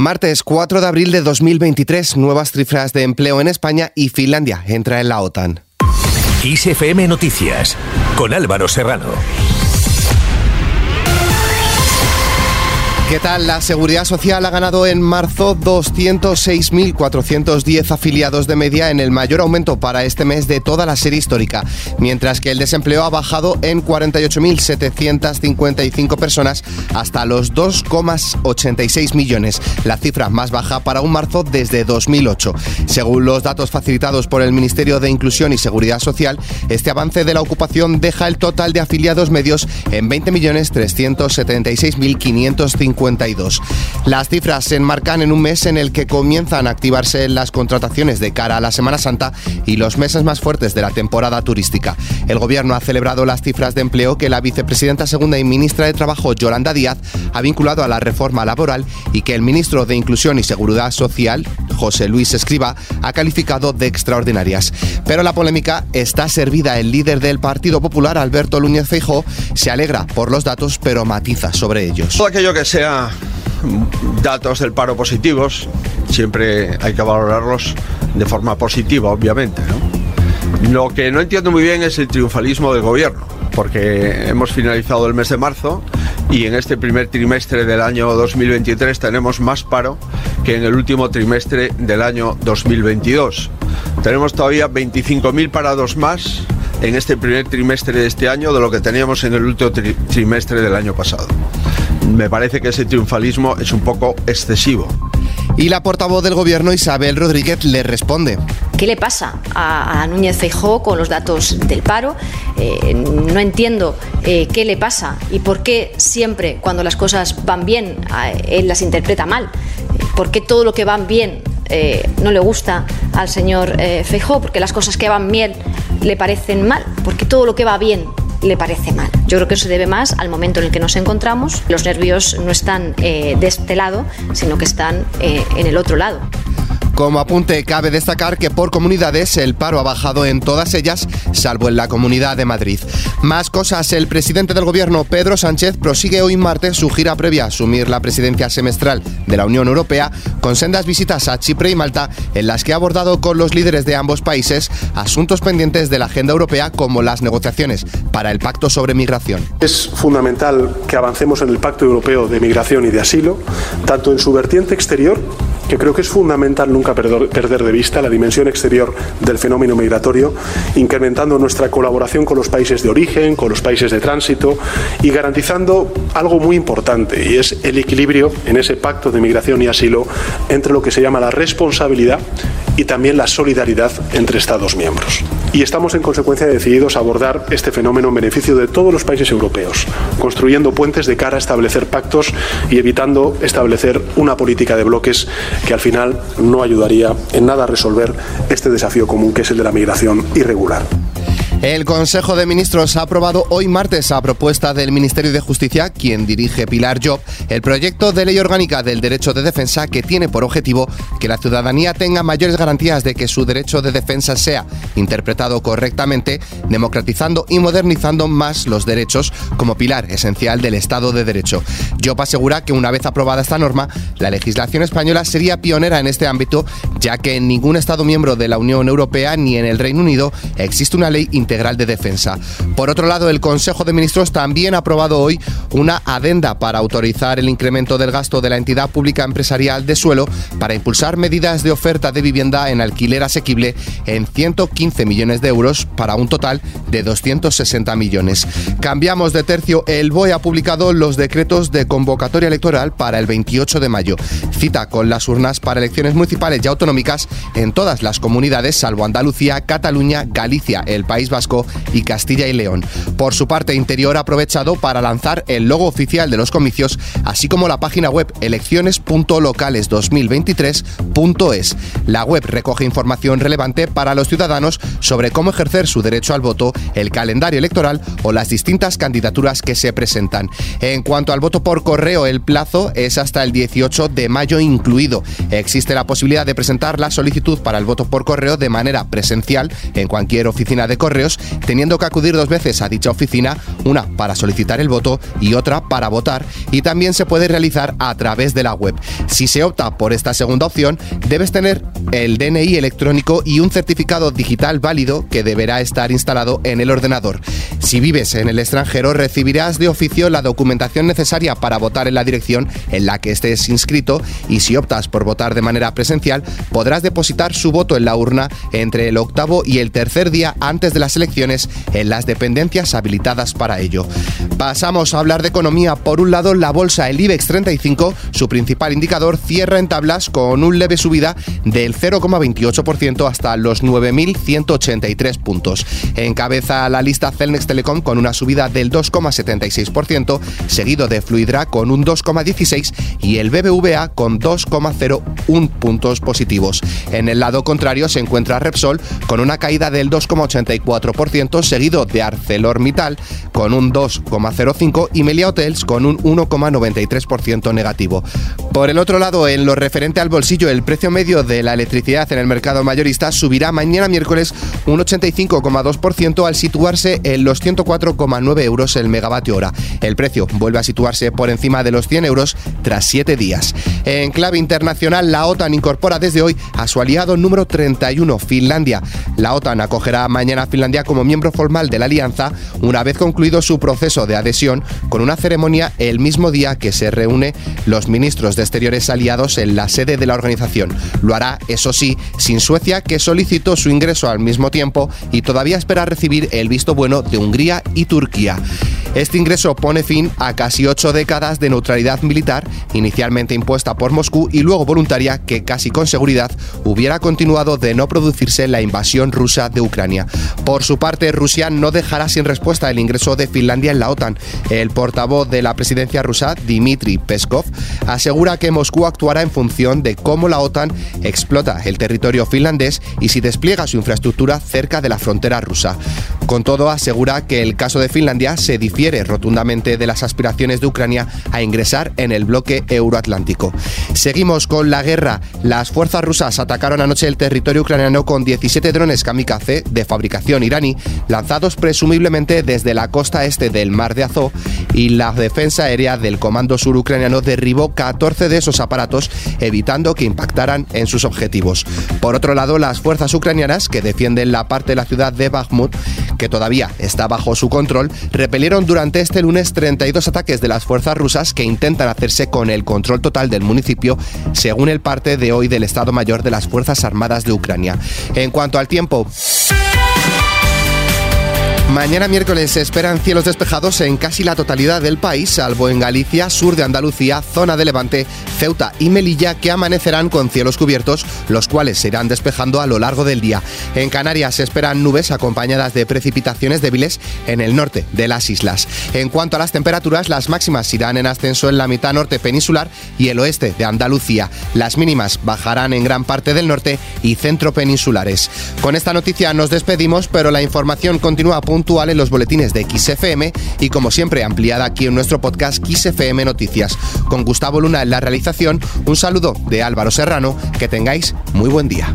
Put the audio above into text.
Martes 4 de abril de 2023, nuevas cifras de empleo en España y Finlandia entra en la OTAN. ISFM Noticias con Álvaro Serrano. ¿Qué tal? La Seguridad Social ha ganado en marzo 206.410 afiliados de media en el mayor aumento para este mes de toda la serie histórica, mientras que el desempleo ha bajado en 48.755 personas hasta los 2,86 millones, la cifra más baja para un marzo desde 2008. Según los datos facilitados por el Ministerio de Inclusión y Seguridad Social, este avance de la ocupación deja el total de afiliados medios en 20.376.550 las cifras se enmarcan en un mes en el que comienzan a activarse las contrataciones de cara a la Semana Santa y los meses más fuertes de la temporada turística. El Gobierno ha celebrado las cifras de empleo que la vicepresidenta segunda y ministra de Trabajo, Yolanda Díaz, ha vinculado a la reforma laboral y que el ministro de Inclusión y Seguridad Social, José Luis Escriba, ha calificado de extraordinarias. Pero la polémica está servida. El líder del Partido Popular, Alberto Núñez Feijóo, se alegra por los datos, pero matiza sobre ellos. Todo aquello que sea datos del paro positivos, siempre hay que valorarlos de forma positiva, obviamente. Lo que no entiendo muy bien es el triunfalismo del gobierno, porque hemos finalizado el mes de marzo y en este primer trimestre del año 2023 tenemos más paro que en el último trimestre del año 2022. Tenemos todavía 25.000 parados más en este primer trimestre de este año de lo que teníamos en el último trimestre del año pasado me parece que ese triunfalismo es un poco excesivo. Y la portavoz del gobierno, Isabel Rodríguez, le responde. ¿Qué le pasa a, Núñez Feijó con los datos del paro? Eh, no entiendo eh, qué le pasa y por qué siempre cuando las cosas van bien él las interpreta mal. ¿Por qué todo lo que van bien eh, no le gusta al señor Feijó? Porque las cosas que van bien le parecen mal. Porque todo lo que va bien le parece mal. Yo creo que eso se debe más al momento en el que nos encontramos. Los nervios no están eh, de este lado, sino que están eh, en el otro lado. Como apunte, cabe destacar que por comunidades el paro ha bajado en todas ellas, salvo en la Comunidad de Madrid. Más cosas, el presidente del gobierno, Pedro Sánchez, prosigue hoy martes su gira previa a asumir la presidencia semestral de la Unión Europea, con sendas visitas a Chipre y Malta, en las que ha abordado con los líderes de ambos países asuntos pendientes de la agenda europea, como las negociaciones para el Pacto sobre Migración. Es fundamental que avancemos en el Pacto Europeo de Migración y de Asilo, tanto en su vertiente exterior, que creo que es fundamental nunca perder de vista la dimensión exterior del fenómeno migratorio, incrementando nuestra colaboración con los países de origen, con los países de tránsito y garantizando algo muy importante, y es el equilibrio en ese pacto de migración y asilo entre lo que se llama la responsabilidad y también la solidaridad entre Estados miembros. Y estamos en consecuencia decididos a abordar este fenómeno en beneficio de todos los países europeos, construyendo puentes de cara a establecer pactos y evitando establecer una política de bloques que al final no ayudaría en nada a resolver este desafío común que es el de la migración irregular. El Consejo de Ministros ha aprobado hoy martes a propuesta del Ministerio de Justicia, quien dirige Pilar Job, el proyecto de ley orgánica del derecho de defensa que tiene por objetivo que la ciudadanía tenga mayores garantías de que su derecho de defensa sea interpretado correctamente, democratizando y modernizando más los derechos como pilar esencial del Estado de Derecho. Job asegura que una vez aprobada esta norma, la legislación española sería pionera en este ámbito, ya que en ningún Estado miembro de la Unión Europea ni en el Reino Unido existe una ley integral de defensa. Por otro lado, el Consejo de Ministros también ha aprobado hoy una adenda para autorizar el incremento del gasto de la entidad pública empresarial de suelo para impulsar medidas de oferta de vivienda en alquiler asequible en 115 millones de euros para un total de 260 millones. Cambiamos de tercio. El BOE ha publicado los decretos de convocatoria electoral para el 28 de mayo. Cita con las urnas para elecciones municipales y autonómicas en todas las comunidades, salvo Andalucía, Cataluña, Galicia, el País Vasco y Castilla y León. Por su parte, Interior ha aprovechado para lanzar el logo oficial de los comicios, así como la página web elecciones.locales2023.es. La web recoge información relevante para los ciudadanos sobre cómo ejercer su derecho al voto, el calendario electoral o las distintas candidaturas que se presentan. En cuanto al voto por correo, el plazo es hasta el 18 de mayo incluido. Existe la posibilidad de presentar la solicitud para el voto por correo de manera presencial en cualquier oficina de correos teniendo que acudir dos veces a dicha oficina, una para solicitar el voto y otra para votar, y también se puede realizar a través de la web. Si se opta por esta segunda opción, debes tener el DNI electrónico y un certificado digital válido que deberá estar instalado en el ordenador. Si vives en el extranjero, recibirás de oficio la documentación necesaria para votar en la dirección en la que estés inscrito y si optas por votar de manera presencial, podrás depositar su voto en la urna entre el octavo y el tercer día antes de las elecciones en las dependencias habilitadas para ello. Pasamos a hablar de economía. Por un lado, la bolsa, el IBEX 35, su principal indicador, cierra en tablas con un leve subida del 0,28% hasta los 9.183 puntos. Encabeza la lista Celnex Telecom con una subida del 2,76%, seguido de Fluidra con un 2,16% y el BBVA con 2,01 puntos positivos. En el lado contrario se encuentra Repsol con una caída del 2,84%, seguido de ArcelorMittal con un 2,05% y Melia Hotels con un 1,93% negativo. Por el otro lado, en lo referente al bolsillo, el precio medio de la electricidad en el mercado mayorista subirá mañana miércoles un 85,2% al situarse en los 104,9 euros el megavatio hora. El precio vuelve a situarse por encima de los 100 euros tras 7 días. En clave internacional, la OTAN incorpora desde hoy a su aliado número 31, Finlandia. La OTAN acogerá mañana a Finlandia como miembro formal de la alianza una vez concluido su proceso de adhesión con una ceremonia el mismo día que se reúne los ministros de Exteriores aliados en la sede de la organización. Lo hará, eso sí, sin Suecia, que solicitó su ingreso al mismo tiempo y todavía espera recibir el visto bueno de Hungría y Turquía. Este ingreso pone fin a casi ocho décadas de neutralidad militar, inicialmente impuesta por Moscú y luego voluntaria, que casi con seguridad hubiera continuado de no producirse la invasión rusa de Ucrania. Por su parte, Rusia no dejará sin respuesta el ingreso de Finlandia en la OTAN. El portavoz de la presidencia rusa, Dmitry Peskov, asegura que Moscú actuará en función de cómo la OTAN explota el territorio finlandés y si despliega su infraestructura cerca de la frontera rusa. Con todo, asegura que el caso de Finlandia se rotundamente de las aspiraciones de Ucrania a ingresar en el bloque euroatlántico. Seguimos con la guerra. Las fuerzas rusas atacaron anoche el territorio ucraniano con 17 drones kamikaze de fabricación iraní, lanzados presumiblemente desde la costa este del Mar de Azov, y la defensa aérea del Comando Sur ucraniano derribó 14 de esos aparatos, evitando que impactaran en sus objetivos. Por otro lado, las fuerzas ucranianas, que defienden la parte de la ciudad de Bakhmut, que todavía está bajo su control, repelieron durante este lunes 32 ataques de las fuerzas rusas que intentan hacerse con el control total del municipio, según el parte de hoy del Estado Mayor de las Fuerzas Armadas de Ucrania. En cuanto al tiempo... Mañana miércoles se esperan cielos despejados en casi la totalidad del país, salvo en Galicia, sur de Andalucía, zona de Levante, Ceuta y Melilla, que amanecerán con cielos cubiertos, los cuales se irán despejando a lo largo del día. En Canarias se esperan nubes acompañadas de precipitaciones débiles en el norte de las islas. En cuanto a las temperaturas, las máximas irán en ascenso en la mitad norte peninsular y el oeste de Andalucía. Las mínimas bajarán en gran parte del norte y centro peninsulares. Con esta noticia nos despedimos, pero la información continúa puntual en los boletines de XFM y como siempre ampliada aquí en nuestro podcast XFM Noticias. Con Gustavo Luna en la un saludo de Álvaro Serrano, que tengáis muy buen día.